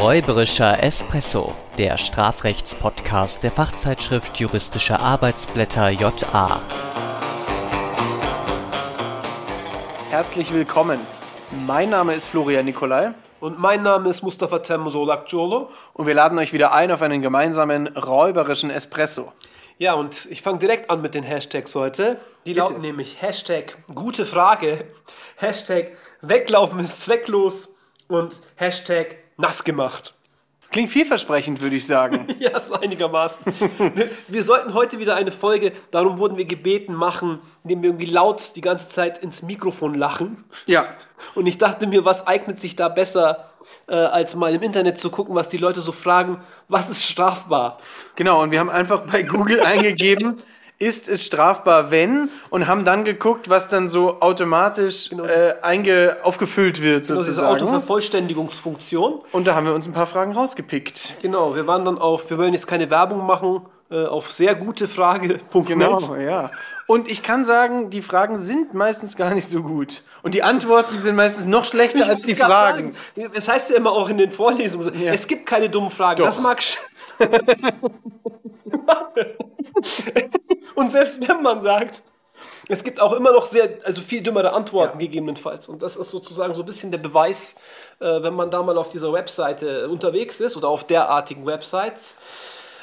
Räuberischer Espresso, der Strafrechtspodcast der Fachzeitschrift Juristische Arbeitsblätter JA. Herzlich willkommen. Mein Name ist Florian Nikolai Und mein Name ist Mustafa Temsolak Jolo. und wir laden euch wieder ein auf einen gemeinsamen räuberischen Espresso. Ja, und ich fange direkt an mit den Hashtags heute. Die lauten nämlich Hashtag gute Frage, Hashtag weglaufen ist zwecklos und Hashtag nass gemacht. Klingt vielversprechend, würde ich sagen. Ja, so einigermaßen. wir, wir sollten heute wieder eine Folge, darum wurden wir gebeten, machen, indem wir irgendwie laut die ganze Zeit ins Mikrofon lachen. ja. Und ich dachte mir, was eignet sich da besser, äh, als mal im Internet zu gucken, was die Leute so fragen, was ist strafbar? Genau, und wir haben einfach bei Google eingegeben, ist es strafbar, wenn? Und haben dann geguckt, was dann so automatisch äh, einge aufgefüllt wird, Das ist diese sozusagen. Autovervollständigungsfunktion. Und da haben wir uns ein paar Fragen rausgepickt. Genau, wir waren dann auf, wir wollen jetzt keine Werbung machen, äh, auf sehr gute Frage.net. Genau, ja. Und ich kann sagen, die Fragen sind meistens gar nicht so gut. Und die Antworten sind meistens noch schlechter als die Ich Fragen. Sagen, das heißt ja immer auch in den Vorlesungen, Ja. es gibt keine dummen Fragen. Doch. Das mag sch- Und selbst wenn man sagt, es gibt auch immer noch sehr, also viel dümmere Antworten gegebenenfalls. Und das ist sozusagen so ein bisschen der Beweis, äh, wenn man da mal auf dieser Webseite unterwegs ist oder auf derartigen Websites.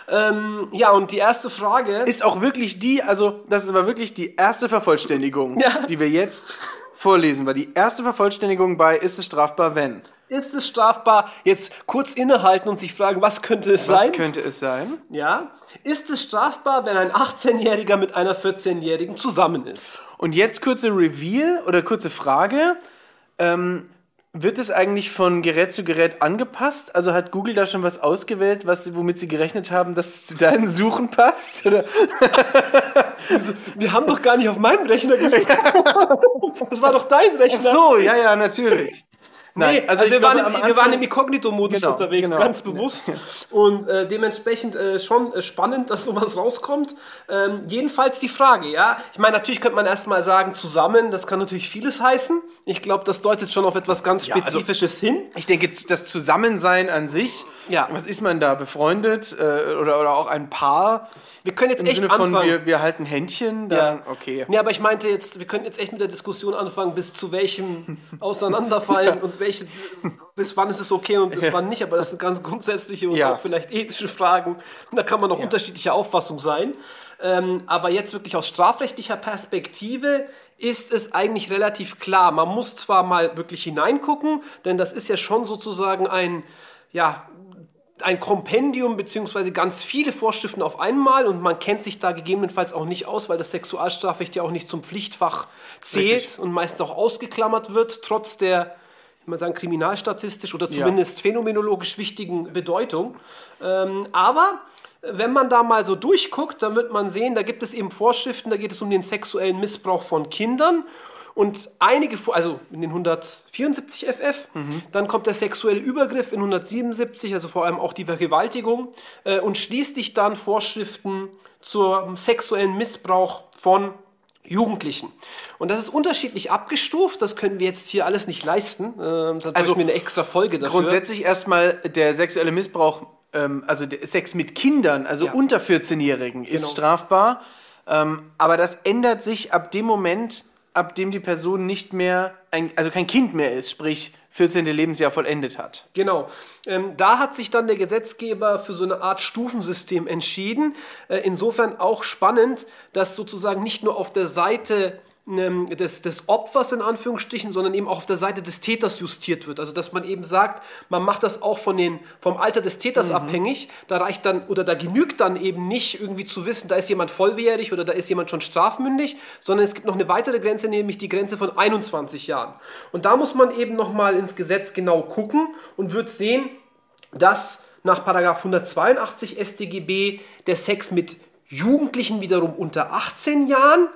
Ähm, ja, und die erste Frage. Ist auch wirklich die, also das ist aber wirklich die erste Vervollständigung, Ja. die wir jetzt vorlesen. War die erste Vervollständigung bei Ist es strafbar, wenn? Ist es strafbar? Jetzt kurz innehalten und sich fragen, was könnte es Was sein? könnte es sein? Ja. Ist es strafbar, wenn ein 18-Jähriger mit einer 14-Jährigen zusammen ist? Und jetzt kurze Reveal oder kurze Frage. Ähm, wird es eigentlich von Gerät zu Gerät angepasst? Also hat Google da schon was ausgewählt, was, womit sie gerechnet haben, dass es zu deinen Suchen passt? Oder? Wir haben doch gar nicht auf meinem Rechner gesucht. Das war doch dein Rechner. so, ja, ja, natürlich. Nee, also, ich wir, glaube, waren im, wir waren Anfang- im Inkognito-Modus Genau, unterwegs, genau. ganz bewusst. Und äh, dementsprechend äh, schon äh, spannend, dass sowas rauskommt. Ähm, jedenfalls die Frage, ja. Ich meine, natürlich könnte man erstmal sagen, zusammen, das kann natürlich vieles heißen. Ich glaube, das deutet schon auf etwas ganz also- Spezifisches hin. Ich denke, das Zusammensein an sich, Ja. was ist man da, befreundet äh, oder, oder auch ein Paar? Wir können jetzt Im echt Sinne von, anfangen. wir, wir halten Händchen, dann, okay. Ja, aber ich meinte jetzt, wir könnten jetzt echt mit der Diskussion anfangen, bis zu welchem Auseinanderfallen und welche, bis wann ist es okay und bis wann nicht. Aber das sind ganz grundsätzliche und Ja. auch vielleicht ethische Fragen. Und da kann man auch unterschiedlicher Auffassung sein. Ähm, aber jetzt wirklich aus strafrechtlicher Perspektive ist es eigentlich relativ klar. Man muss zwar mal wirklich hineingucken, denn das ist ja schon sozusagen ein, ja, ein Kompendium beziehungsweise ganz viele Vorschriften auf einmal und man kennt sich da gegebenenfalls auch nicht aus, weil das Sexualstrafrecht ja auch nicht zum Pflichtfach zählt Richtig. und meistens auch ausgeklammert wird, trotz der, ich mal sagen, kriminalstatistisch oder zumindest phänomenologisch wichtigen Bedeutung. Ähm, aber wenn man da mal so durchguckt, dann wird man sehen, da gibt es eben Vorschriften, da geht es um den sexuellen Missbrauch von Kindern. Und einige, also in den 174 FF, dann kommt der sexuelle Übergriff in 177, also vor allem auch die Vergewaltigung, äh, und schließlich dann Vorschriften zum sexuellen Missbrauch von Jugendlichen. Und das ist unterschiedlich abgestuft, das können wir jetzt hier alles nicht leisten. Äh, da also mir eine extra Folge dafür. Grundsätzlich erstmal der sexuelle Missbrauch, ähm, also Sex mit Kindern, also Ja. unter 14-Jährigen, ist Genau. strafbar. Ähm, aber das ändert sich ab dem Moment, ab dem die Person nicht mehr, ein, also kein Kind mehr ist, sprich 14. Lebensjahr vollendet hat. Genau. Ähm, da hat sich dann der Gesetzgeber für so eine Art Stufensystem entschieden. Äh, insofern auch spannend, dass sozusagen nicht nur auf der Seite des, des Opfers in Anführungsstrichen, sondern eben auch auf der Seite des Täters justiert wird. Also dass man eben sagt, man macht das auch von den, vom Alter des Täters abhängig. Da reicht dann oder da genügt dann eben nicht irgendwie zu wissen, da ist jemand volljährig oder da ist jemand schon strafmündig, sondern es gibt noch eine weitere Grenze, nämlich die Grenze von 21 Jahren. Und da muss man eben nochmal ins Gesetz genau gucken und wird sehen, dass nach Paragraph 182 StGB der Sex mit Jugendlichen wiederum unter 18 Jahren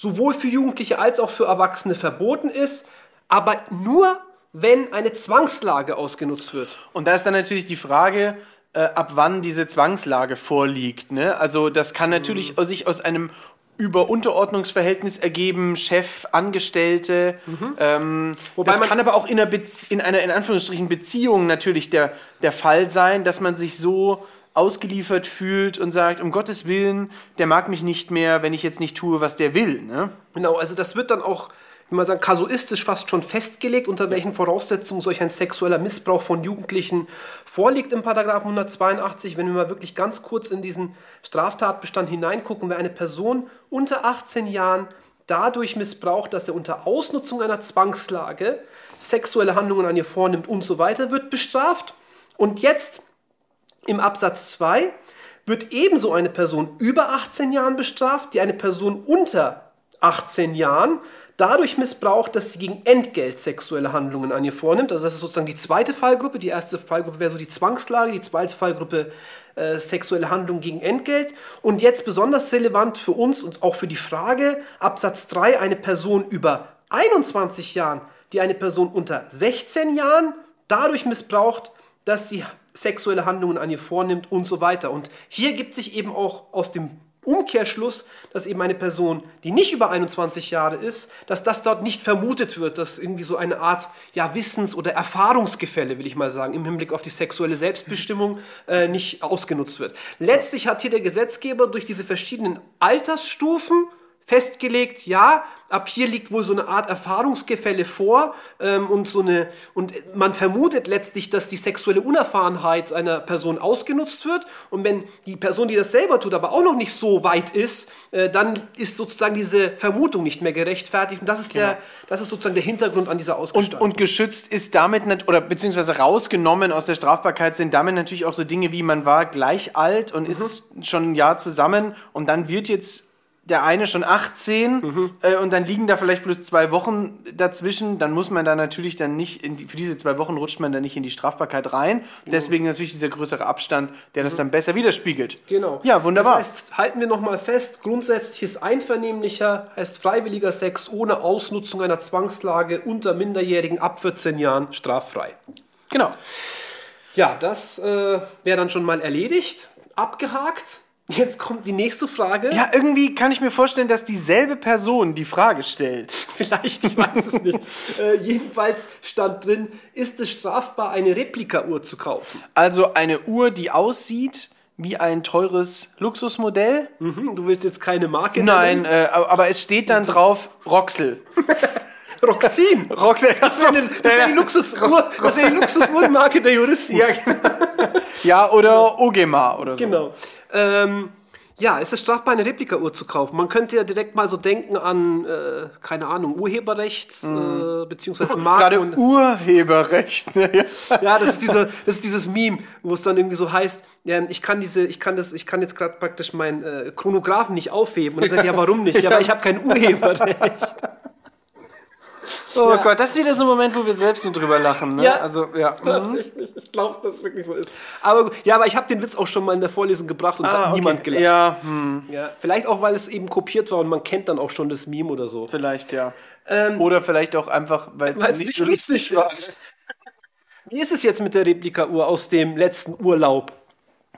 sowohl für Jugendliche als auch für Erwachsene verboten ist, aber nur wenn eine Zwangslage ausgenutzt wird. Und da ist dann natürlich die Frage, äh, ab wann diese Zwangslage vorliegt. Ne? Also das kann natürlich aus sich aus einem über Unterordnungsverhältnis ergeben, Chef, Angestellte. Ähm, Wobei das man- kann aber auch in einer, Bez in einer in Anführungsstrichen Beziehung natürlich der, der Fall sein, dass man sich so ausgeliefert fühlt und sagt, um Gottes Willen, der mag mich nicht mehr, wenn ich jetzt nicht tue, was der will. Ne? Genau, also das wird dann auch, wie man sagt, kasuistisch fast schon festgelegt, unter welchen Voraussetzungen solch ein sexueller Missbrauch von Jugendlichen vorliegt im Paragraphen 182. Wenn wir mal wirklich ganz kurz in diesen Straftatbestand hineingucken, wer eine Person unter 18 Jahren dadurch missbraucht, dass er unter Ausnutzung einer Zwangslage sexuelle Handlungen an ihr vornimmt und so weiter, wird bestraft. Und jetzt im Absatz 2 wird ebenso eine Person über 18 Jahren bestraft, die eine Person unter 18 Jahren dadurch missbraucht, dass sie gegen Entgelt sexuelle Handlungen an ihr vornimmt. Also das ist sozusagen die zweite Fallgruppe. Die erste Fallgruppe wäre so die Zwangslage, die zweite Fallgruppe äh, sexuelle Handlung gegen Entgelt. Und jetzt besonders relevant für uns und auch für die Frage, Absatz 3, eine Person über 21 Jahren, die eine Person unter 16 Jahren dadurch missbraucht, dass sie sexuelle Handlungen an ihr vornimmt und so weiter. Und hier gibt sich eben auch aus dem Umkehrschluss, dass eben eine Person, die nicht über 21 Jahre ist, dass das dort nicht vermutet wird, dass irgendwie so eine Art ja, Wissens- oder Erfahrungsgefälle, will ich mal sagen, im Hinblick auf die sexuelle Selbstbestimmung äh, nicht ausgenutzt wird. Letztlich hat hier der Gesetzgeber durch diese verschiedenen Altersstufen festgelegt, ja, ab hier liegt wohl so eine Art Erfahrungsgefälle vor ähm, und so eine und man vermutet letztlich, dass die sexuelle Unerfahrenheit einer Person ausgenutzt wird. Und wenn die Person, die das selber tut, aber auch noch nicht so weit ist, äh, dann ist sozusagen diese Vermutung nicht mehr gerechtfertigt. Und das ist der das ist sozusagen der Hintergrund an dieser Und, Ausgestaltung. und geschützt ist damit, nat- oder beziehungsweise rausgenommen aus der Strafbarkeit sind damit natürlich auch so Dinge wie, man war gleich alt und ist schon ein Jahr zusammen und dann wird jetzt der eine schon 18 äh, und dann liegen da vielleicht bloß zwei Wochen dazwischen, dann muss man da natürlich dann nicht, in die, für diese zwei Wochen rutscht man dann nicht in die Strafbarkeit rein. Deswegen natürlich dieser größere Abstand, der das dann besser widerspiegelt. Genau. Ja, wunderbar. Das heißt, halten wir nochmal fest, grundsätzliches einvernehmlicher heißt freiwilliger Sex ohne Ausnutzung einer Zwangslage unter Minderjährigen ab 14 Jahren straffrei. genau. Ja, das äh, wäre dann schon mal erledigt, abgehakt. Jetzt kommt die nächste Frage. Ja, irgendwie kann ich mir vorstellen, dass dieselbe Person die Frage stellt. Vielleicht, ich weiß es nicht. äh, jedenfalls stand drin, ist es strafbar, eine Replikauhr zu kaufen? Also eine Uhr, die aussieht wie ein teures Luxusmodell. Mhm, du willst jetzt keine Marke Nein, nennen? äh, aber es steht dann drauf Roxel. Roxin. Roxel, Das wäre eine- das wär die Luxusuhr, das wär die Luxusuhrenmarke der Juristen. Ja, genau. ja, oder Ogema oder so. Genau. Ähm, ja, ist es strafbar, eine Replikauhr zu kaufen? Man könnte ja direkt mal so denken an, äh, keine Ahnung, Urheberrecht, äh, beziehungsweise Marken. Gerade Urheberrecht. ne? Ja. Ja, das ist, diese, das ist dieses Meme, wo es dann irgendwie so heißt, ja, ich kann diese, ich kann das, ich kann jetzt gerade praktisch meinen äh, Chronographen nicht aufheben. Und dann sagt, ja, warum nicht? Ja, aber ich habe kein Urheberrecht. Oh Ja. Gott, das ist wieder so ein Moment, wo wir selbst nur drüber lachen. Ne? Ja. Also, ja. Mhm. Tatsächlich. Ich glaube, dass es wirklich so ist. Aber ja, aber ich habe den Witz auch schon mal in der Vorlesung gebracht und es Ah, hat okay. niemand gelacht. Ja, hm, Ja, vielleicht auch, weil es eben kopiert war und man kennt dann auch schon das Meme oder so. vielleicht, ja. oder vielleicht auch einfach, weil es Weil's nicht so lustig war. Wie ist es jetzt mit der Replikauhr aus dem letzten Urlaub?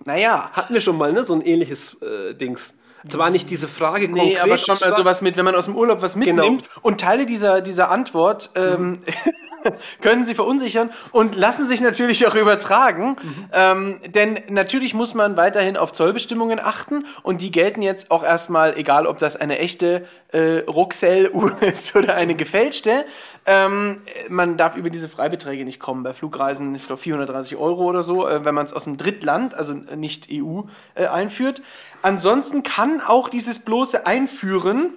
Naja. Hatten wir schon mal, ne? So ein ähnliches äh, Dings. Zwar nicht diese Frage Nee, aber schon mal sowas mit, wenn man aus dem Urlaub was mitnimmt und Teile dieser, dieser Antwort ähm, können sie verunsichern und lassen sich natürlich auch übertragen. Ähm, denn natürlich muss man weiterhin auf Zollbestimmungen achten und die gelten jetzt auch erstmal, egal ob das eine echte äh, Ruxell-Uhr ist oder eine gefälschte. Ähm, man darf über diese Freibeträge nicht kommen. Bei Flugreisen, ich glaube 430 Euro oder so, äh, wenn man es aus dem Drittland, also nicht EU, äh, einführt. Ansonsten kann auch dieses bloße Einführen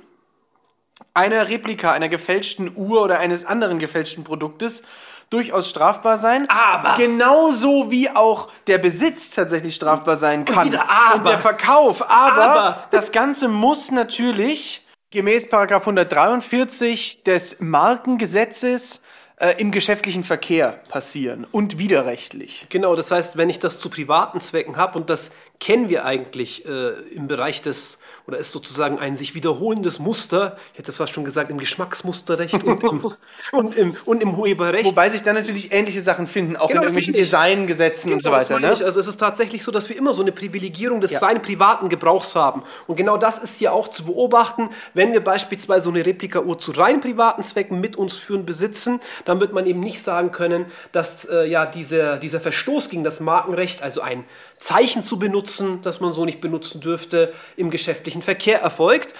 einer Replika, einer gefälschten Uhr oder eines anderen gefälschten Produktes durchaus strafbar sein. Aber- Genauso wie auch der Besitz tatsächlich strafbar sein kann. wieder aber. Und der Verkauf. Aber, Aber. das Ganze muss natürlich gemäß Paragraph 143 des Markengesetzes äh, im geschäftlichen Verkehr passieren und widerrechtlich. Genau, das heißt, wenn ich das zu privaten Zwecken habe und das kennen wir eigentlich äh, im Bereich des, oder ist sozusagen ein sich wiederholendes Muster, ich hätte fast schon gesagt, im Geschmacksmusterrecht und im, und im, und im Urheberrecht. Wobei sich dann natürlich ähnliche Sachen finden, auch Genau, in irgendwelchen. Designgesetzen und so Genau, weiter. Ne? Also es ist tatsächlich so, dass wir immer so eine Privilegierung des Ja. rein privaten Gebrauchs haben. Und genau das ist hier auch zu beobachten. Wenn wir beispielsweise so eine Replika-Uhr zu rein privaten Zwecken mit uns führen, besitzen, dann wird man eben nicht sagen können, dass äh, ja dieser, dieser Verstoß gegen das Markenrecht, also ein Zeichen zu benutzen, das man so nicht benutzen dürfte, im geschäftlichen Verkehr erfolgt.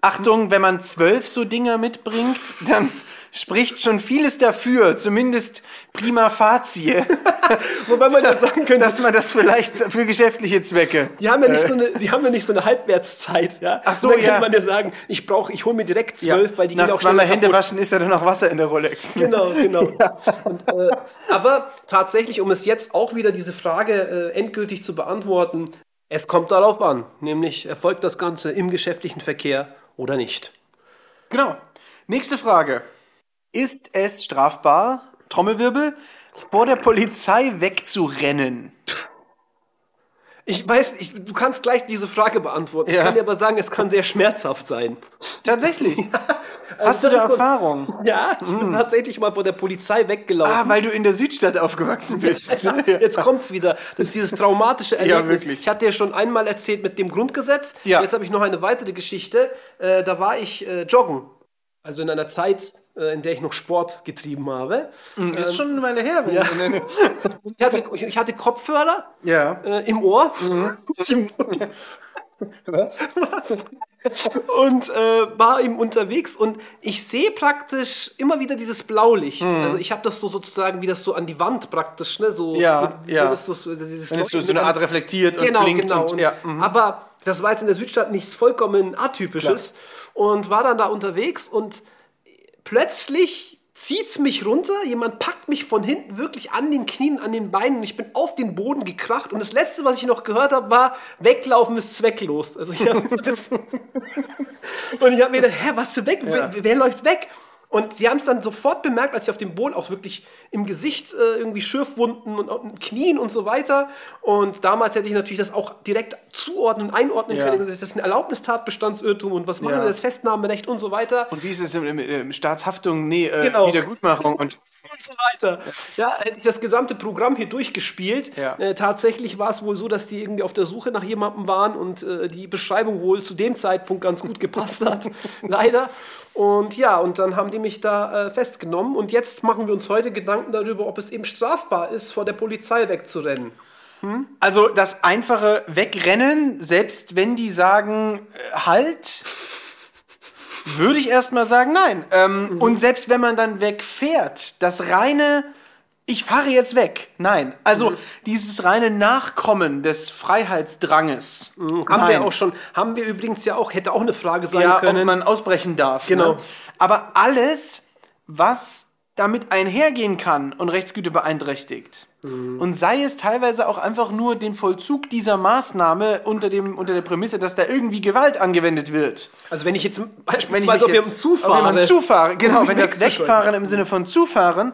Achtung, wenn man zwölf so Dinger mitbringt, dann spricht schon vieles dafür, zumindest prima facie, Wobei man ja sagen könnte, dass man das vielleicht für geschäftliche Zwecke. Die haben ja nicht so eine, die haben ja nicht so eine Halbwertszeit, ja. Äh. Ach so, dann ja. kann man ja sagen, ich brauche, ich hole mir direkt zwölf, weil die Nach gehen auch schneller Hände waschen ist ja dann noch Wasser in der Rolex. Genau, genau. Und, äh, aber tatsächlich, um es jetzt auch wieder diese Frage äh, endgültig zu beantworten, es kommt darauf an, nämlich erfolgt das Ganze im geschäftlichen Verkehr oder nicht. Genau. Nächste Frage. Ist es strafbar, Trommelwirbel, vor der Polizei wegzurennen? Ich weiß, ich, du kannst gleich diese Frage beantworten. Ich Ja. kann dir aber sagen, es kann sehr schmerzhaft sein. Tatsächlich. Hast du das da Erfahrung? Ja, ich bin tatsächlich mal vor der Polizei weggelaufen. Ah, weil du in der Südstadt aufgewachsen bist. Ja, jetzt kommt's wieder. Das ist dieses traumatische Erlebnis. wirklich. Ich hatte ja schon einmal erzählt mit dem Grundgesetz. Ja. Jetzt habe ich noch eine weitere Geschichte. Äh, da war ich äh, joggen. Also in einer Zeit, in der ich noch Sport getrieben habe. Ist schon eine Weile her. Wenn Ja. wenn- Ich hatte, ich, ich hatte Kopfhörer ja. äh, im Ohr. Im- Was? und äh, war eben unterwegs und ich sehe praktisch immer wieder dieses Blaulicht. Also ich habe das so sozusagen wie das so an die Wand praktisch, ne? So, Ja, wie- wie ja. Das so, dieses Dann ist so, so eine Art reflektiert und genau, blinkt. genau. Und, Und, ja, mhm. Aber das war jetzt in der Südstadt nichts vollkommen Atypisches und war dann da unterwegs und plötzlich zieht's mich runter, jemand packt mich von hinten wirklich an den Knien, an den Beinen und ich bin auf den Boden gekracht und das letzte, was ich noch gehört habe, war weglaufen ist zwecklos. Also ich hab das und ich habe mir gedacht, hä, was für weg? Ja. Wer, wer läuft weg? Und sie haben es dann sofort bemerkt, als ich auf dem Boden auch wirklich im Gesicht äh, irgendwie Schürfwunden und den Knien und so weiter. Und damals hätte ich natürlich das auch direkt zuordnen und einordnen Ja. können. Das ist ein Erlaubnistatbestandsirrtum und was machen Ja. wir, das Festnahmerecht und so weiter. Und wie ist es im Staatshaftung? Nee, äh, Genau. Wiedergutmachung. Und und so weiter. Ja, hätte ich das gesamte Programm hier durchgespielt. Ja. Äh, tatsächlich war es wohl so, dass die irgendwie auf der Suche nach jemandem waren und äh, die Beschreibung wohl zu dem Zeitpunkt ganz gut gepasst hat. Leider. Und ja, und dann haben die mich da äh, festgenommen. Und jetzt machen wir uns heute Gedanken darüber, ob es eben strafbar ist, vor der Polizei wegzurennen. Also das einfache Wegrennen, selbst wenn die sagen, äh, halt, würde ich erstmal sagen, nein. Ähm, Und selbst wenn man dann wegfährt, das reine, ich fahre jetzt weg, nein. Also dieses reine Nachkommen des Freiheitsdranges. Haben nein. wir auch schon, haben wir übrigens ja auch, hätte auch eine Frage sein ja, können. ob man ausbrechen darf. Genau. Ne? Aber alles, was damit einhergehen kann und Rechtsgüter beeinträchtigt. Mhm. Und sei es teilweise auch einfach nur den Vollzug dieser Maßnahme unter, dem, unter der Prämisse, dass da irgendwie Gewalt angewendet wird. also wenn ich jetzt Wenn ich beispielsweise auf jetzt- zufahre, auf jemanden zufahre, genau, wenn das. Wegfahren im Sinne von Zufahren,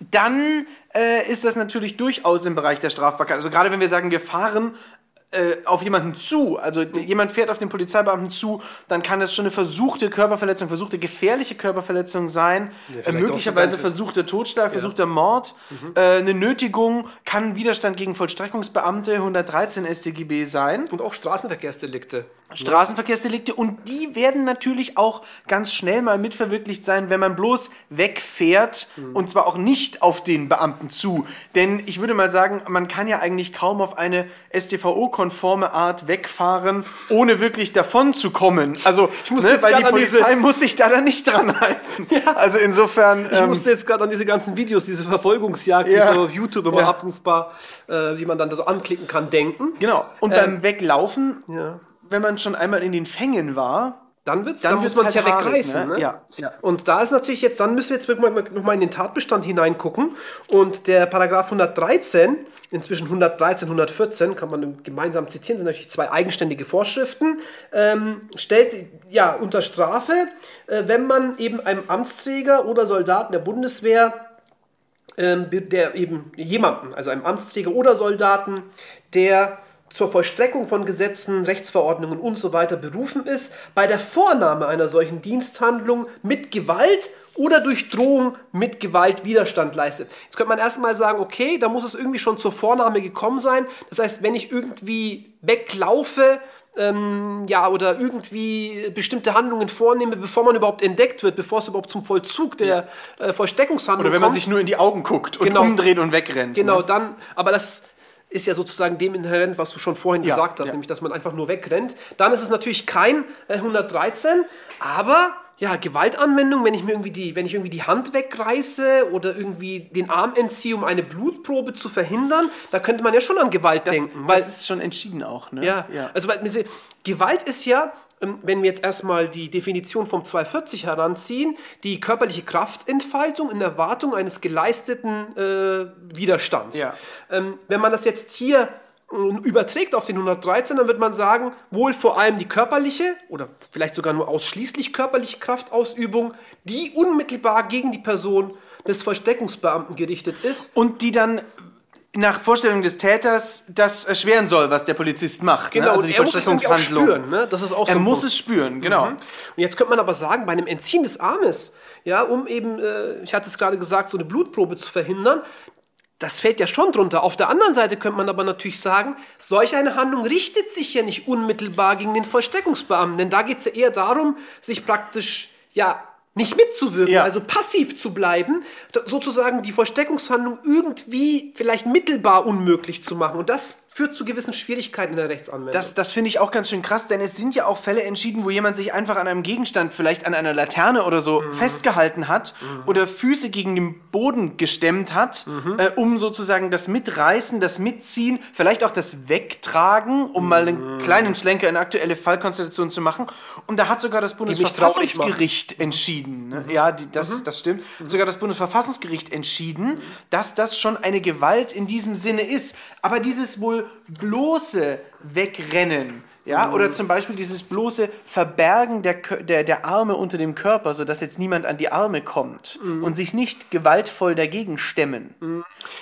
dann äh, ist das natürlich durchaus im Bereich der Strafbarkeit. Also gerade wenn wir sagen, wir fahren äh, auf jemanden zu, also Mhm. jemand fährt auf den Polizeibeamten zu, dann kann das schon eine versuchte Körperverletzung, versuchte gefährliche Körperverletzung sein, äh, vielleicht möglicherweise Mhm. versuchter Totschlag, versuchter Mord, äh, eine Nötigung, kann Widerstand gegen Vollstreckungsbeamte 113 StGB sein. und auch Straßenverkehrsdelikte. Straßenverkehrsdelikte und die werden natürlich auch ganz schnell mal mitverwirklicht sein, wenn man bloß wegfährt und zwar auch nicht auf den Beamten zu. Denn ich würde mal sagen, man kann ja eigentlich kaum auf eine StVO-konforme Art wegfahren, ohne wirklich davon zu kommen. Also, muss ne, jetzt weil die Polizei muss sich da dann nicht dran halten. Also insofern. Ich ähm, musste jetzt gerade an diese ganzen Videos, diese Verfolgungsjagd, Ja. die so auf YouTube immer Ja. abrufbar, äh, die man dann da so anklicken kann, denken. genau. Und Ähm, beim Weglaufen, Ja. wenn man schon einmal in den Fängen war, Dann wird's, Dann dann, muss man sich halt ja haarig, wegreißen. ne? Ne? Ja, ja. Und da ist natürlich jetzt, dann müssen wir jetzt wirklich mal- noch mal in den Tatbestand hineingucken. Und der Paragraph 113, inzwischen 113, 114, kann man gemeinsam zitieren, sind natürlich zwei eigenständige Vorschriften, ähm, stellt ja unter Strafe, äh, wenn man eben einem Amtsträger oder Soldaten der Bundeswehr ähm, der eben jemanden, also einem Amtsträger oder Soldaten, der zur Vollstreckung von Gesetzen, Rechtsverordnungen und so weiter berufen ist, bei der Vornahme einer solchen Diensthandlung mit Gewalt oder durch Drohung mit Gewalt Widerstand leistet. Jetzt könnte man erstmal sagen, okay, da muss es irgendwie schon zur Vornahme gekommen sein. Das heißt, wenn ich irgendwie weglaufe, ähm, ja, oder irgendwie bestimmte Handlungen vornehme, bevor man überhaupt entdeckt wird, bevor es überhaupt zum Vollzug der äh, Vollstreckungshandlung Oder wenn man kommt. sich nur in die Augen guckt und Genau. umdreht und wegrennt. Genau, Ne? dann, aber das ist ja sozusagen dem inhärent, was du schon vorhin Ja, gesagt hast, ja. nämlich, dass man einfach nur wegrennt. Dann ist es natürlich kein äh, 113, aber ja, Gewaltanwendung, wenn ich mir irgendwie die, wenn ich irgendwie die Hand wegreiße oder irgendwie den Arm entziehe, um eine Blutprobe zu verhindern, da könnte man ja schon an Gewalt Das, denken. Weil, das ist schon entschieden auch. Ne? ja, also weil, Gewalt ist ja, wenn wir jetzt erstmal die Definition vom 240 heranziehen, die körperliche Kraftentfaltung in Erwartung eines geleisteten äh, Widerstands. Ja. Ähm, wenn man das jetzt hier ähm, überträgt auf den 113, dann wird man sagen, wohl vor allem die körperliche oder vielleicht sogar nur ausschließlich körperliche Kraftausübung, die unmittelbar gegen die Person des Versteckungsbeamten gerichtet ist. Und die dann nach Vorstellung des Täters das erschweren soll, was der Polizist macht. Genau, ne? also die er muss es auch spüren. Ne? Das ist auch so Er muss es spüren, genau. Und jetzt könnte man aber sagen, bei einem Entziehen des Armes, ja, um eben, äh, ich hatte es gerade gesagt, so eine Blutprobe zu verhindern, das fällt ja schon drunter. Auf der anderen Seite könnte man aber natürlich sagen, solch eine Handlung richtet sich ja nicht unmittelbar gegen den Vollstreckungsbeamten, denn da geht es ja eher darum, sich praktisch, ja, nicht mitzuwirken, Ja. also passiv zu bleiben, sozusagen die Vollstreckungshandlung irgendwie vielleicht mittelbar unmöglich zu machen. Und das führt zu gewissen Schwierigkeiten in der Rechtsanwendung. Das, das finde ich auch ganz schön krass, denn es sind ja auch Fälle entschieden, wo jemand sich einfach an einem Gegenstand, vielleicht an einer Laterne oder so, Mhm. festgehalten hat oder Füße gegen den Boden gestemmt hat, Mhm. äh, um sozusagen das Mitreißen, das Mitziehen, vielleicht auch das Wegtragen, um mal einen Mhm. kleinen Schlenker in aktuelle Fallkonstellation zu machen. Und da hat sogar das Bundesverfassungsgericht entschieden. Ne? Mhm. Ja, die, das, das stimmt. Sogar das Bundesverfassungsgericht entschieden, dass das schon eine Gewalt in diesem Sinne ist. Aber dieses wohl bloße Wegrennen, ja, Mhm. oder zum Beispiel dieses bloße Verbergen der, der, der Arme unter dem Körper, sodass jetzt niemand an die Arme kommt Mhm. und sich nicht gewaltvoll dagegen stemmen.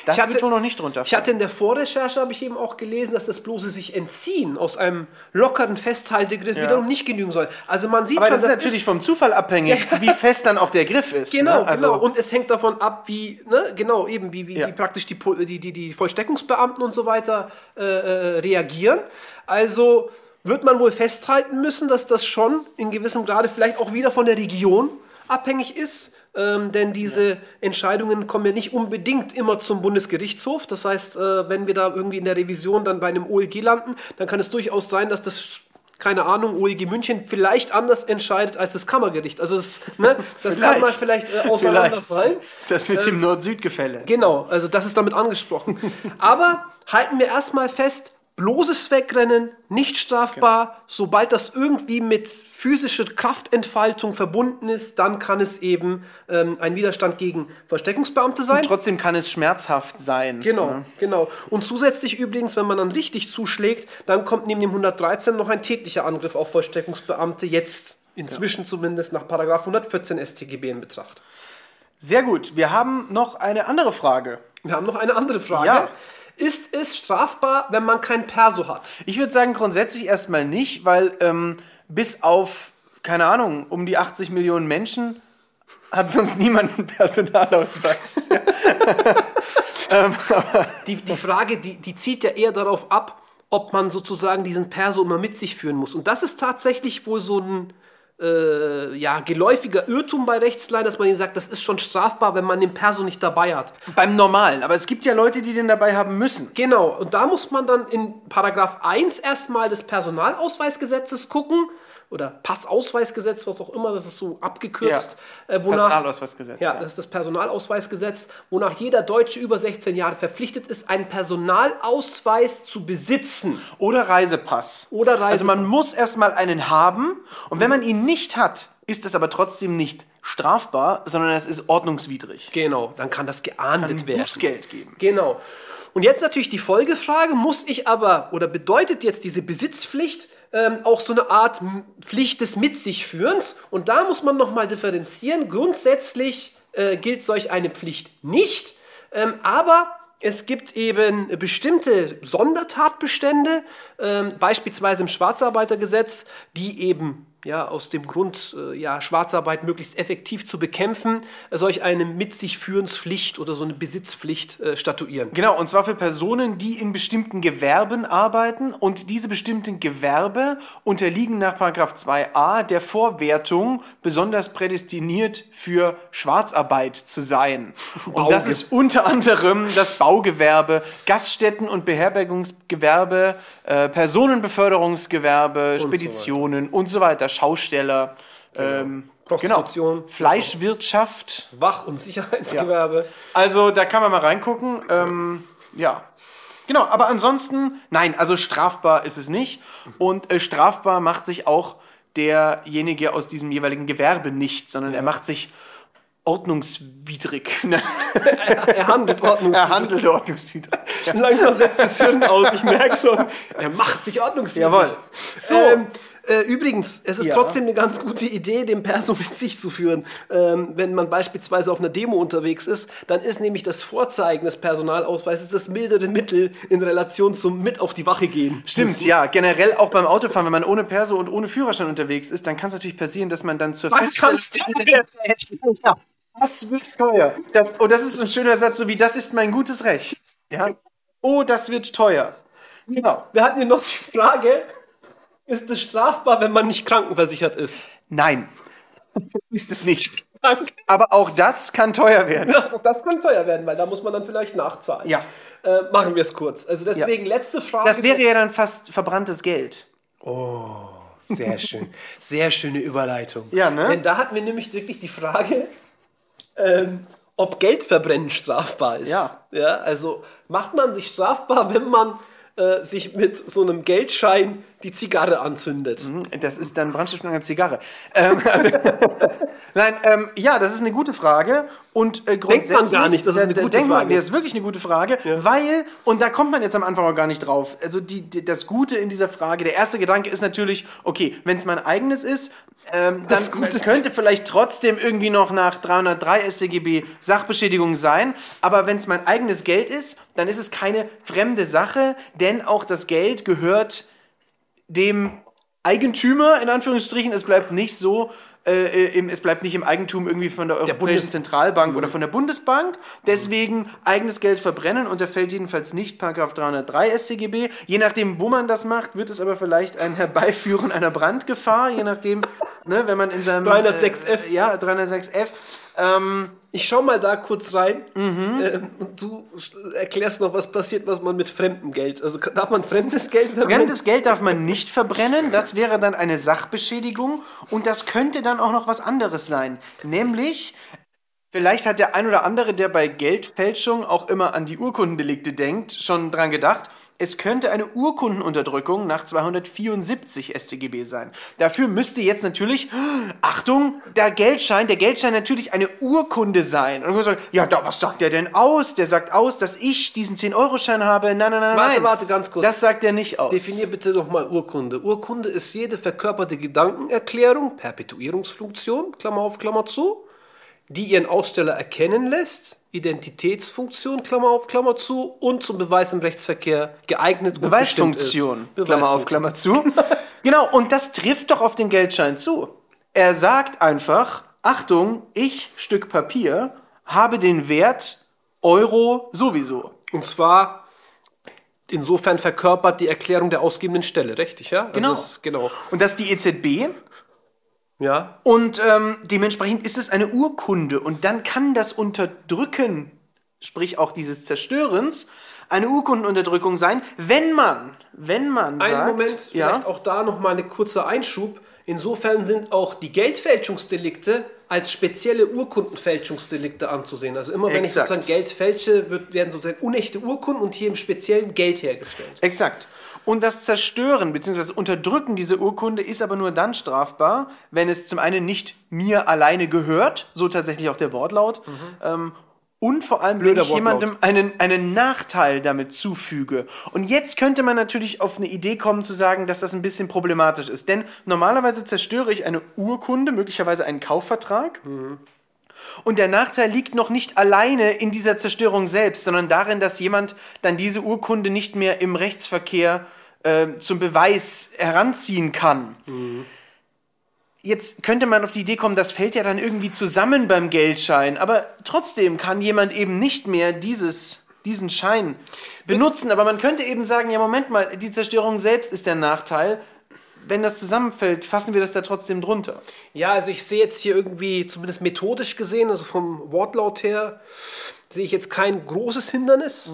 Das Ich hatte- wird wohl noch nicht drunter Ich hatte in der Vorrecherche, habe ich eben auch gelesen, dass das bloße sich entziehen aus einem lockeren Festhaltegriff wiederum nicht genügen soll. Also man sieht Aber schon, das ist natürlich vom Zufall abhängig, wie fest dann auch der Griff ist. Genau, ne? also, genau. Und es hängt davon ab, wie, ne, genau, eben, wie, wie, Ja. wie praktisch die, die, die, die Vollstreckungsbeamten und so weiter äh, äh, reagieren. Also wird man wohl festhalten müssen, dass das schon in gewissem Grade vielleicht auch wieder von der Region abhängig ist. Ähm, denn diese Entscheidungen kommen ja nicht unbedingt immer zum Bundesgerichtshof. Das heißt, äh, wenn wir da irgendwie in der Revision dann bei einem OEG landen, dann kann es durchaus sein, dass das keine Ahnung, OEG München vielleicht anders entscheidet als das Kammergericht. Also das, ne, das kann man vielleicht äh, auseinanderfallen. Ist das mit dem Nord-Süd-Gefälle? Genau, also das ist damit angesprochen. Aber halten wir erstmal fest, bloßes Wegrennen, nicht strafbar. Sobald das irgendwie mit physischer Kraftentfaltung verbunden ist, dann kann es eben ähm, ein Widerstand gegen Versteckungsbeamte sein. Trotzdem kann es schmerzhaft sein. Genau, ne? genau. Und zusätzlich übrigens, wenn man dann richtig zuschlägt, dann kommt neben dem 113 noch ein tätlicher Angriff auf Versteckungsbeamte, jetzt inzwischen zumindest nach Paragraph 114 StGB in Betracht. Sehr gut. Wir haben noch eine andere Frage. Wir haben noch eine andere Frage. Ja. Ist es strafbar, wenn man kein Perso hat? Ich würde sagen, grundsätzlich erstmal nicht, weil ähm, bis auf, keine Ahnung, um die 80 Millionen Menschen hat sonst niemand einen Personalausweis. Die, die Frage, die, die zielt ja eher darauf ab, ob man sozusagen diesen Perso immer mit sich führen muss. Und das ist tatsächlich wohl so ein äh, ja, geläufiger Irrtum bei Rechtsleihen, dass man ihm sagt, das ist schon strafbar, wenn man den Perso nicht dabei hat. Beim Normalen. Aber es gibt ja Leute, die den dabei haben müssen. Genau, und da muss man dann in Paragraph 1 erstmal des Personalausweisgesetzes gucken, oder Passausweisgesetz, was auch immer, das ist so abgekürzt, äh, wonach, Personalausweisgesetz. ja, das ist das Personalausweisgesetz, wonach jeder Deutsche über 16 Jahre verpflichtet ist, einen Personalausweis zu besitzen. Oder Reisepass. Oder Reisepass. Also man muss erstmal einen haben und wenn man ihn nicht hat, ist es aber trotzdem nicht strafbar, sondern es ist ordnungswidrig. Genau, dann kann das geahndet werden. Bußgeld geben. Genau. Und jetzt natürlich die Folgefrage, muss ich aber, oder bedeutet jetzt diese Besitzpflicht ähm, auch so eine Art Pflicht des Mit sich Führens? Und da muss man nochmal differenzieren. Grundsätzlich äh, gilt solch eine Pflicht nicht, ähm, aber Es gibt eben bestimmte Sondertatbestände, ähm, beispielsweise im Schwarzarbeitergesetz, die eben ja, aus dem Grund, äh, ja, Schwarzarbeit möglichst effektiv zu bekämpfen, solch eine mit sich Führenspflicht oder so eine Besitzpflicht äh, statuieren. Genau, und zwar für Personen, die in bestimmten Gewerben arbeiten und diese bestimmten Gewerbe unterliegen nach 2a der Vorwertung, besonders prädestiniert für Schwarzarbeit zu sein. Und das Bauge- ist unter anderem das Baugewerbe, Gaststätten- und Beherbergungsgewerbe, äh, Personenbeförderungsgewerbe, Speditionen und so weiter, Schausteller, ähm, Prostitution. genau. Fleischwirtschaft. Wach- und Sicherheitsgewerbe. Also da kann man mal reingucken. Ähm, ja. Genau, aber ansonsten, nein, also strafbar ist es nicht. Und äh, strafbar macht sich auch derjenige aus diesem jeweiligen Gewerbe nicht, sondern er macht sich ordnungswidrig. Ne? Er handelt ordnungswidrig. er handelt ordnungswidrig. Langsam setzt das Hirn aus, ich merke schon. Er macht sich ordnungswidrig. Jawohl. So. Ähm, äh, übrigens, es ist Ja. trotzdem eine ganz gute Idee, den Perso mit sich zu führen. Ähm, wenn man beispielsweise auf einer Demo unterwegs ist, dann ist nämlich das Vorzeigen des Personalausweises das mildere Mittel in Relation zum mit auf die Wache gehen. Stimmt, ja. Generell auch beim Autofahren, wenn man ohne Perso und ohne Führerschein unterwegs ist, dann kann es natürlich passieren, dass man dann zur Was kannst du Ja, das wird teuer. Das, oh, das ist ein schöner Satz, so wie das ist mein gutes Recht. Ja. Oh, das wird teuer. Genau. Wir hatten hier noch die Frage, ist es strafbar, wenn man nicht krankenversichert ist? Nein. Ist es nicht. Danke. Aber auch das kann teuer werden. Ja, das kann teuer werden, weil da muss man dann vielleicht nachzahlen. Ja. Äh, machen wir es kurz. Also deswegen letzte Frage. Das wäre ja dann fast verbranntes Geld. Sehr schön. Sehr schöne Überleitung. Ja, ne? Denn da hatten wir nämlich wirklich die Frage, ähm, ob Geldverbrennen strafbar ist. Ja. ja. Also macht man sich strafbar, wenn man äh, sich mit so einem Geldschein die Zigarre anzündet? Das ist dann Brandstift und eine Zigarre. Ähm, also, nein, ähm, ja, das ist eine gute Frage. Und äh, grundsätzlich, gar nicht, das ist eine gute denkt Man, Frage. nee, das ist wirklich eine gute Frage, weil, und da kommt man jetzt am Anfang auch gar nicht drauf. Also die, die, das Gute in dieser Frage, der erste Gedanke ist natürlich, okay, wenn es mein eigenes ist, ähm, dann Das Gute- könnte vielleicht trotzdem irgendwie noch nach 303 StGB Sachbeschädigung sein. Aber wenn es mein eigenes Geld ist, dann ist es keine fremde Sache, denn auch das Geld gehört dem Eigentümer, in Anführungsstrichen, es bleibt nicht so, äh, im, es bleibt nicht im Eigentum irgendwie von der Europäischen Bundes- Zentralbank oder von der Bundesbank. Deswegen eigenes Geld verbrennen unterfällt jedenfalls nicht Paragraph 303 StGB. Je nachdem, wo man das macht, wird es aber vielleicht ein Herbeiführen einer Brandgefahr, je nachdem, ne, wenn man in seinem 306F. Äh, ja, 306F. Ähm, Ich schau mal da kurz rein Mhm. ähm, und du erklärst noch, was passiert, was man mit fremdem Geld. Also darf man fremdes Geld verbrennen? Fremdes Geld darf man nicht verbrennen, das wäre dann eine Sachbeschädigung und das könnte dann auch noch was anderes sein. Nämlich, vielleicht hat der ein oder andere, der bei Geldfälschung auch immer an die Urkundendelikte denkt, schon dran gedacht. Es könnte eine Urkundenunterdrückung nach 274 StGB sein. Dafür müsste jetzt natürlich, Achtung, der Geldschein, der Geldschein natürlich eine Urkunde sein. Und dann sagen, ja, da, was sagt der denn aus? Der sagt aus, dass ich diesen 10-Euro-Schein habe. Nein, nein, nein, Warte, nein. warte, ganz kurz. Das sagt er nicht aus. Definier bitte doch mal Urkunde. Urkunde ist jede verkörperte Gedankenerklärung, Perpetuierungsfunktion, Klammer auf, Klammer zu, die ihren Aussteller erkennen lässt, Identitätsfunktion, Klammer auf, Klammer zu, und zum Beweis im Rechtsverkehr geeignet und Beweisfunktion. Klammer auf, Klammer zu. genau, und das trifft doch auf den Geldschein zu. Er sagt einfach, Achtung, ich, Stück Papier, habe den Wert Euro sowieso. Und zwar insofern verkörpert die Erklärung der ausgebenden Stelle, richtig, ja? Also Genau. es ist- genau. Und das ist die EZB. Ja. Und ähm, dementsprechend ist es eine Urkunde. Und dann kann das Unterdrücken, sprich auch dieses Zerstörens, eine Urkundenunterdrückung sein, wenn man, wenn man Einen sagt, Moment, vielleicht ja, auch da nochmal eine kurze Einschub. Insofern sind auch die Geldfälschungsdelikte als spezielle Urkundenfälschungsdelikte anzusehen. Also immer wenn Exakt. ich sozusagen Geld fälsche, wird, werden sozusagen unechte Urkunden und hier im speziellen Geld hergestellt. Exakt. Und das Zerstören bzw. das Unterdrücken dieser Urkunde ist aber nur dann strafbar, wenn es zum einen nicht mir alleine gehört, so tatsächlich auch der Wortlaut, ähm, und vor allem, Blöder wenn ich Wortlaut. jemandem einen, einen Nachteil damit zufüge. Und jetzt könnte man natürlich auf eine Idee kommen zu sagen, dass das ein bisschen problematisch ist. Denn normalerweise zerstöre ich eine Urkunde, möglicherweise einen Kaufvertrag. Und der Nachteil liegt noch nicht alleine in dieser Zerstörung selbst, sondern darin, dass jemand dann diese Urkunde nicht mehr im Rechtsverkehr äh, zum Beweis heranziehen kann. Jetzt könnte man auf die Idee kommen, das fällt ja dann irgendwie zusammen beim Geldschein, aber trotzdem kann jemand eben nicht mehr dieses, diesen Schein benutzen. Aber man könnte eben sagen, ja, Moment mal, die Zerstörung selbst ist der Nachteil. Wenn das zusammenfällt, fassen wir das da trotzdem drunter. Ja, also ich sehe jetzt hier irgendwie, zumindest methodisch gesehen, also vom Wortlaut her, sehe ich jetzt kein großes Hindernis.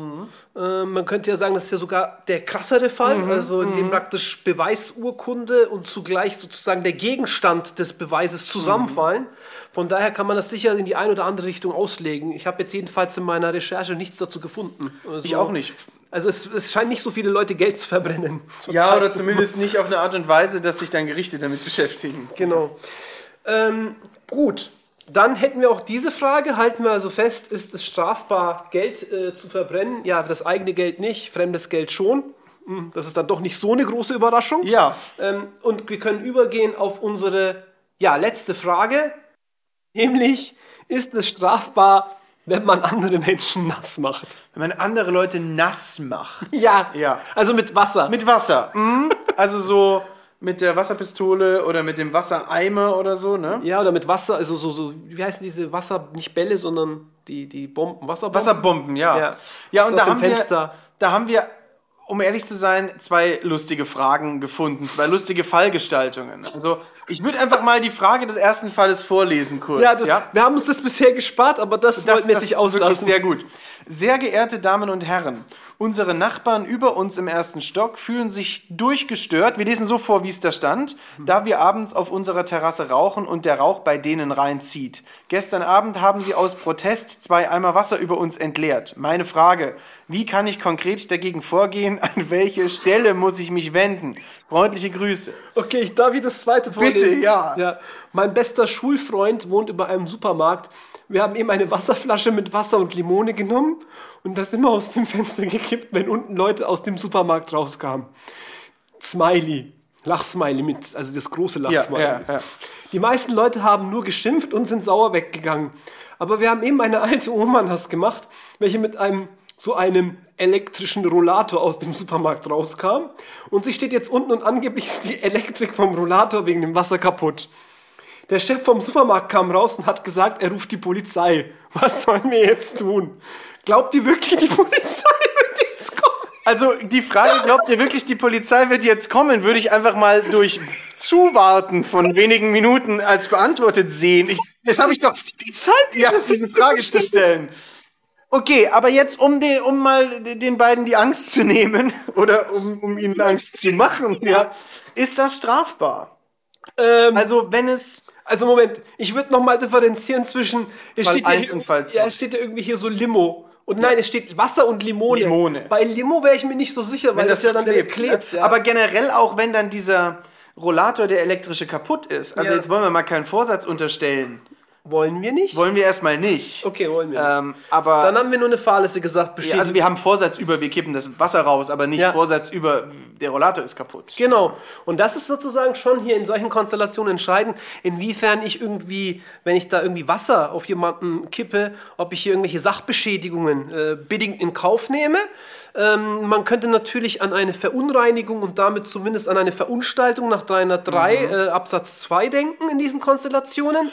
Äh, man könnte ja sagen, das ist ja sogar der krassere Fall, also in dem praktisch Beweisurkunde und zugleich sozusagen der Gegenstand des Beweises zusammenfallen. Von daher kann man das sicher in die eine oder andere Richtung auslegen. Ich habe jetzt jedenfalls in meiner Recherche nichts dazu gefunden. Also, Ich auch nicht. Also es, es scheinen nicht so viele Leute Geld zu verbrennen. Ja, zurzeit. oder zumindest nicht auf eine Art und Weise, dass sich dann Gerichte damit beschäftigen. Genau. Ähm, gut, dann hätten wir auch diese Frage, halten wir also fest, ist es strafbar, Geld äh, zu verbrennen? Ja, das eigene Geld nicht, fremdes Geld schon. Hm, Das ist dann doch nicht so eine große Überraschung. Ja, Ähm, und wir können übergehen auf unsere ja, letzte Frage, nämlich, ist es strafbar, wenn man andere Menschen nass macht? wenn man andere Leute nass macht. Ja, Ja. also mit Wasser. Mit Wasser. Mhm. Also so mit der Wasserpistole oder mit dem Wassereimer oder so, ne? ja, oder mit Wasser, also so, so wie heißen diese Wasser, nicht Bälle, sondern die, die Bomben, Wasserbomben? Wasserbomben, ja. Ja. Ja, und da haben, wir, Fenster. da haben wir, um ehrlich zu sein, zwei lustige Fragen gefunden, zwei lustige Fallgestaltungen. Also ich würde einfach mal die Frage des ersten Falles vorlesen kurz. Ja, das, wir haben uns das bisher gespart, aber das, Das, wollten wir wirklich auslassen. sehr gut. Sehr geehrte Damen und Herren, unsere Nachbarn über uns im ersten Stock fühlen sich durchgestört. Wir lesen so vor, wie es da stand, da wir abends auf unserer Terrasse rauchen und der Rauch bei denen reinzieht. Gestern Abend haben sie aus Protest zwei Eimer Wasser über uns entleert. Meine Frage, wie kann ich konkret dagegen vorgehen? An welche Stelle muss ich mich wenden? Freundliche Grüße. Okay, ich darf ich das zweite Bitte, vorlesen? ja. ja. Mein bester Schulfreund wohnt über einem Supermarkt. Wir haben eben eine Wasserflasche mit Wasser und Limone genommen und das immer aus dem Fenster gekippt, wenn unten Leute aus dem Supermarkt rauskamen. Smiley. Lachsmiley mit, also das große Ja, Lachsmiley. ja, ja. Die meisten Leute haben nur geschimpft und sind sauer weggegangen. Aber wir haben eben eine alte Oma nass gemacht, welche mit einem so einem elektrischen Rollator aus dem Supermarkt rauskam. Und sie steht jetzt unten und angeblich ist die Elektrik vom Rollator wegen dem Wasser kaputt. Der Chef vom Supermarkt kam raus und hat gesagt, er ruft die Polizei. Was sollen wir jetzt tun? Glaubt ihr wirklich, die Polizei wird jetzt kommen? Also die Frage, glaubt ihr wirklich, die Polizei wird jetzt kommen, würde ich einfach mal durch Zuwarten von wenigen Minuten als beantwortet sehen. Ich, das habe ich doch die Zeit, ja, diese Frage zu stellen. Okay, aber jetzt, um, den, um mal den beiden die Angst zu nehmen oder um, um ihnen Angst zu machen, ja, ist das strafbar? Ähm, Also wenn es Also Moment, ich würde nochmal differenzieren zwischen. Es Fall steht ja eins hier, und Fall zwei. Ja, es steht ja irgendwie hier so Limo. Und nein, es steht Wasser und Limone. Limone. Bei Limo wäre ich mir nicht so sicher, weil das, ja dann klebt, klebt. ne? ja. Aber generell auch, wenn dann dieser Rollator, der elektrische, kaputt ist. Also Ja. jetzt wollen wir mal keinen Vorsatz unterstellen. Wollen wir nicht? Wollen wir erstmal nicht. Okay, wollen wir. Ähm, aber Dann haben wir nur eine fahrlässige Sache ja, beschädigt. also wir haben Vorsatz über, wir kippen das Wasser raus, aber nicht Ja. Vorsatz über, der Rollator ist kaputt. Genau. Und das ist sozusagen schon hier in solchen Konstellationen entscheidend, inwiefern ich irgendwie, wenn ich da irgendwie Wasser auf jemanden kippe, ob ich hier irgendwelche Sachbeschädigungen äh, bedingt in Kauf nehme. Ähm, man könnte natürlich an eine Verunreinigung und damit zumindest an eine Verunstaltung nach 303 Mhm. äh, Absatz 2 denken in diesen Konstellationen.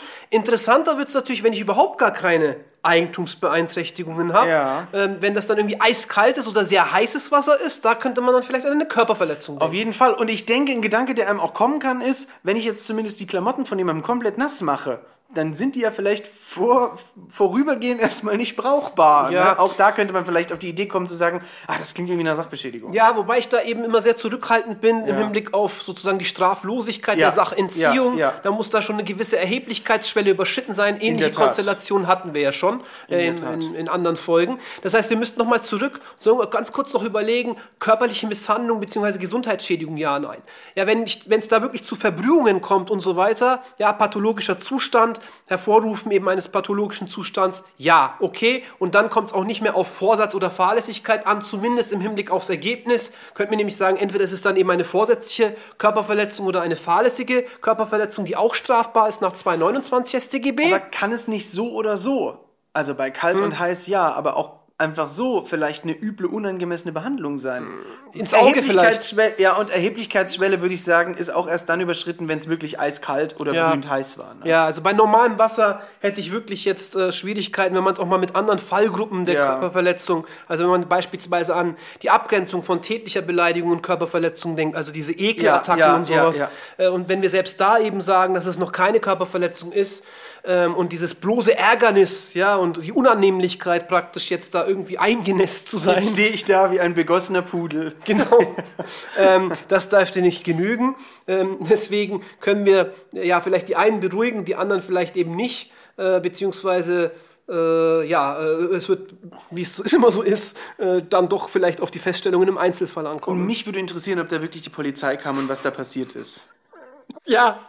Interessanter wird es natürlich, wenn ich überhaupt gar keine Eigentumsbeeinträchtigungen habe. Ja. Ähm, wenn das dann irgendwie eiskalt ist oder sehr heißes Wasser ist, da könnte man dann vielleicht an eine Körperverletzung denken. Auf jeden Fall. Und ich denke, ein Gedanke, der einem auch kommen kann, ist, wenn ich jetzt zumindest die Klamotten von jemandem komplett nass mache, dann sind die ja vielleicht vor, vorübergehend erstmal nicht brauchbar. Ja. Ne? Auch da könnte man vielleicht auf die Idee kommen zu sagen, ah, das klingt irgendwie nach Sachbeschädigung. Ja, wobei ich da eben immer sehr zurückhaltend bin im Ja. Hinblick auf sozusagen die Straflosigkeit Ja, der Sachentziehung. Da muss da schon eine gewisse Erheblichkeitsschwelle überschritten sein. Ähnliche. Konstellationen hatten wir ja schon äh, in, der Tat. in, in anderen Folgen. Das heißt, wir müssten nochmal zurück, so ganz kurz noch überlegen, körperliche Misshandlung bzw. Gesundheitsschädigung, ja, nein. Ja, wenn es da wirklich zu Verbrühungen kommt und so weiter, ja, pathologischer Zustand, Hervorrufen eben eines pathologischen Zustands, ja, okay. Und dann kommt es auch nicht mehr auf Vorsatz oder Fahrlässigkeit an, zumindest im Hinblick aufs Ergebnis. Könnte man nämlich sagen, entweder ist es dann eben eine vorsätzliche Körperverletzung oder eine fahrlässige Körperverletzung, die auch strafbar ist nach 229 StGB. Aber kann es nicht so oder so? Also bei kalt Hm. und heiß ja, aber auch einfach so vielleicht eine üble, unangemessene Behandlung sein. Ins Auge vielleicht. Erheblichkeitsschwelle- Ja, und Erheblichkeitsschwelle würde ich sagen, ist auch erst dann überschritten, wenn es wirklich eiskalt oder Ja. brühend heiß war. Ne? Ja, also bei normalem Wasser hätte ich wirklich jetzt äh, Schwierigkeiten, wenn man es auch mal mit anderen Fallgruppen der Ja. Körperverletzung, also wenn man beispielsweise an die Abgrenzung von tätlicher Beleidigung und Körperverletzung denkt, also diese Ekelattacken Ja, und sowas. Äh, und wenn wir selbst da eben sagen, dass es noch keine Körperverletzung ist ähm, und dieses bloße Ärgernis, ja, und die Unannehmlichkeit praktisch jetzt da irgendwie eingenässt zu sein. Jetzt stehe ich da wie ein begossener Pudel. Genau. ähm, das dürfte nicht genügen. Ähm, deswegen können wir ja vielleicht die einen beruhigen, die anderen vielleicht eben nicht, äh, beziehungsweise äh, ja, äh, es wird, wie es immer so ist, äh, dann doch vielleicht auf die Feststellungen im Einzelfall Und ankommen. mich würde interessieren, ob da wirklich die Polizei kam und was da passiert ist. Ja,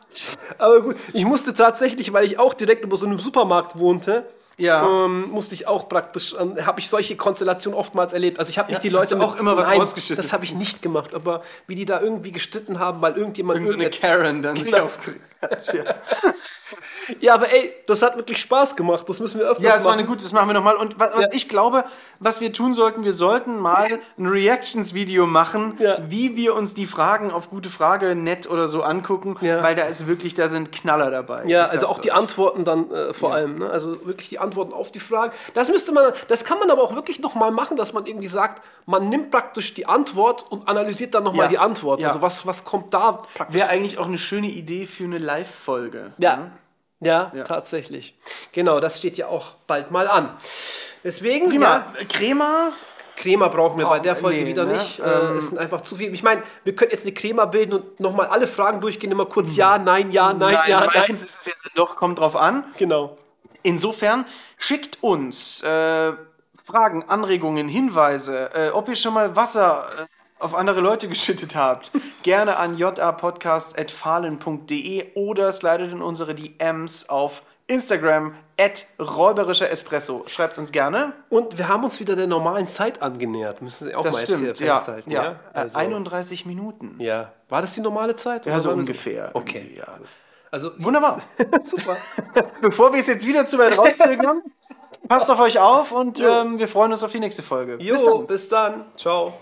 aber gut, ich musste tatsächlich, weil ich auch direkt über so einem Supermarkt wohnte, Ja. ähm, musste ich auch praktisch, ähm, habe ich solche Konstellationen oftmals erlebt. Also ich habe nicht die hast Leute auch immer was nein, ausgeschüttet? Das habe ich nicht gemacht, aber wie die da irgendwie gestritten haben, weil irgendjemand Irgend so eine Karen dann sich Genau. aufgeregt hat. Ja, Ja, aber ey, das hat wirklich Spaß gemacht. Das müssen wir öfters ja es war machen. eine gute, das machen wir nochmal. Und was, Ja. ich glaube, was wir tun sollten, wir sollten mal ein Reactions-Video machen, Ja. wie wir uns die Fragen auf gute Frage nett oder so angucken, Ja. weil da ist wirklich, da sind Knaller dabei. Ja, also auch die. Antworten dann äh, vor allem. Ne? Also wirklich die Antworten auf die Fragen. Das müsste man, das kann man aber auch wirklich nochmal machen, dass man irgendwie sagt, man nimmt praktisch die Antwort und analysiert dann nochmal Ja. die Antwort. Ja. Also was, was kommt da praktisch? Wäre eigentlich auch eine schöne Idee für eine Live-Folge. Ja. Ja, Ja. tatsächlich. Genau, das steht ja auch bald mal an. Deswegen, Prima. ja, Crema? Crema brauchen wir bei Brauchen- der Folge nee, wieder ne? nicht. Äh, Ähm, es sind einfach zu viel. Ich meine, wir könnten jetzt eine Crema bilden und nochmal alle Fragen durchgehen, immer kurz ja, nein, ja, nein, ja, nein. ist es ja doch, kommt drauf an. Genau. Insofern schickt uns äh, Fragen, Anregungen, Hinweise, äh, ob ihr schon mal Wasser äh, auf andere Leute geschüttet habt. Gerne an japodcast.fahlen.de oder slidet in unsere DMs auf Instagram at räuberischer Espresso. Schreibt uns gerne. Und wir haben uns wieder der normalen Zeit angenähert. Müssen Sie auch Das mal stimmt, ja. ja. ja? Also, 31 Minuten. ja. War das die normale Zeit? Ja, so ungefähr. Okay. Ja. Also, Wunderbar. super. Bevor wir es jetzt wieder zu weit rauszögern, passt auf euch auf und ähm, wir freuen uns auf die nächste Folge. Jo, bis dann. Ciao.